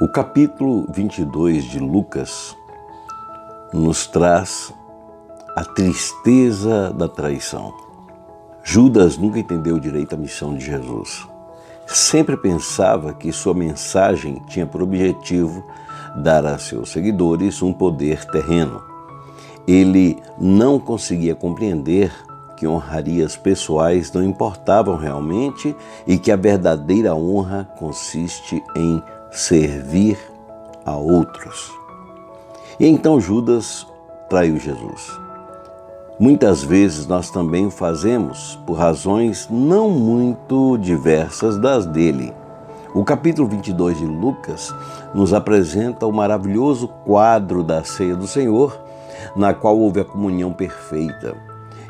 O capítulo 22 de Lucas nos traz a tristeza da traição. Judas nunca entendeu direito a missão de Jesus. Sempre pensava que sua mensagem tinha por objetivo dar a seus seguidores um poder terreno. Ele não conseguia compreender que honrarias pessoais não importavam realmente e que a verdadeira honra consiste em servir a outros. E então Judas traiu Jesus. Muitas vezes nós também o fazemos por razões não muito diversas das dele. O capítulo 22 de Lucas nos apresenta o maravilhoso quadro da ceia do Senhor, na qual houve a comunhão perfeita.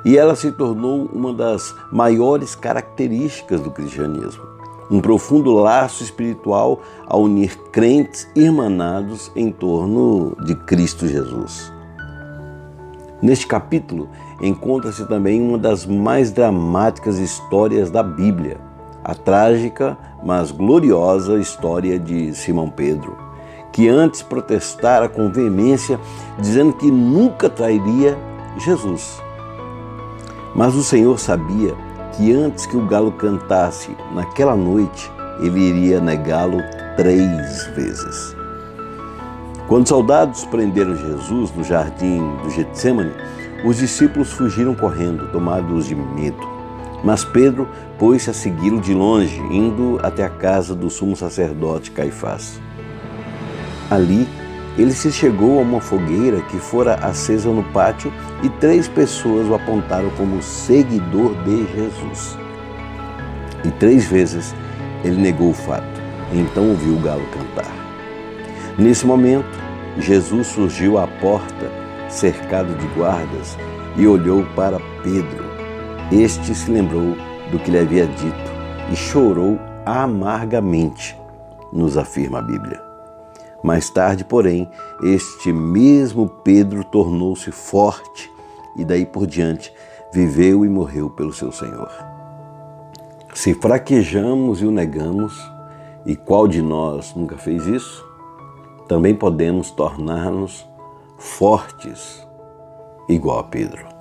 E ela se tornou uma das maiores características do cristianismo um profundo laço espiritual a unir crentes irmanados em torno de Cristo Jesus. Neste capítulo encontra-se também uma das mais dramáticas histórias da Bíblia, a trágica, mas gloriosa história de Simão Pedro, que antes protestara com veemência, dizendo que nunca trairia Jesus. Mas o Senhor sabia que antes que o galo cantasse naquela noite, ele iria negá-lo três vezes. Quando os soldados prenderam Jesus no jardim do Getsemane, os discípulos fugiram correndo, tomados de medo. Mas Pedro pôs-se a segui-lo de longe, indo até a casa do sumo sacerdote Caifás. Ali, ele se chegou a uma fogueira que fora acesa no pátio e três pessoas o apontaram como seguidor de Jesus. E três vezes ele negou o fato. Então ouviu o galo cantar. Nesse momento, Jesus surgiu à porta, cercado de guardas, e olhou para Pedro. Este se lembrou do que lhe havia dito e chorou amargamente, nos afirma a Bíblia. Mais tarde, porém, este mesmo Pedro tornou-se forte e daí por diante viveu e morreu pelo seu Senhor. Se fraquejamos e o negamos, e qual de nós nunca fez isso? Também podemos tornar-nos fortes, igual a Pedro.